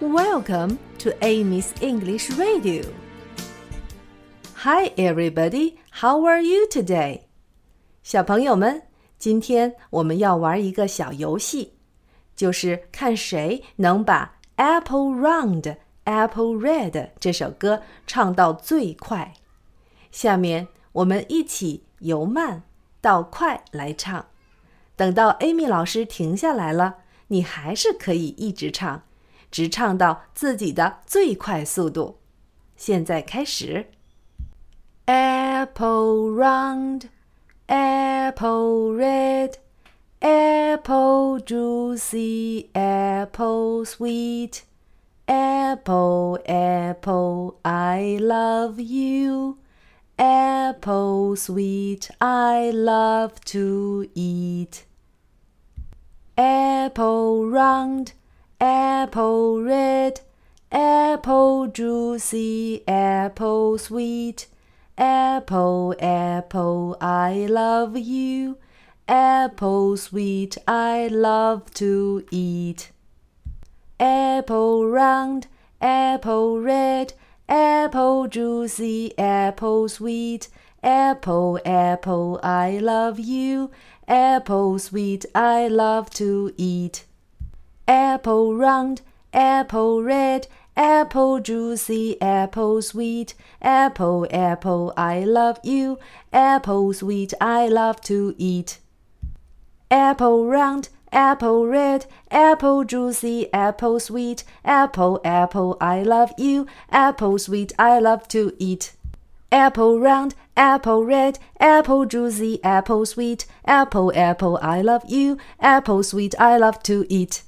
Welcome to Amy's English Radio. Hi, everybody. How are you today? 小朋友们，今天我们要玩一个小游戏，就是看谁能把《Apple Round, Apple Red》这首歌唱到最快。下面我们一起由慢到快来唱。等到 Amy 老师停下来了，你还是可以一直唱，直唱到自己的最快速度。现在开始。Apple round, apple red, apple juicy, apple sweet. Apple, apple, I love you. Apple sweet, I love to eat. Apple round, apple red, apple juicy, apple sweet. Apple, apple, I love you. Apple sweet, I love to eat. Apple round, apple red, apple juicy, apple sweet. Apple, apple, I love you. Apple sweet, I love to eat. Apple round, apple red, apple juicy, apple sweet. Apple, apple, I love you. Apple sweet, I love to eat. Apple round, apple red, apple juicy, apple sweet. Apple, apple, I love you. Apple sweet, I love to eat. Apple round, apple red, apple juicy, apple sweet. Apple, apple, I love you. Apple sweet, I love to eat.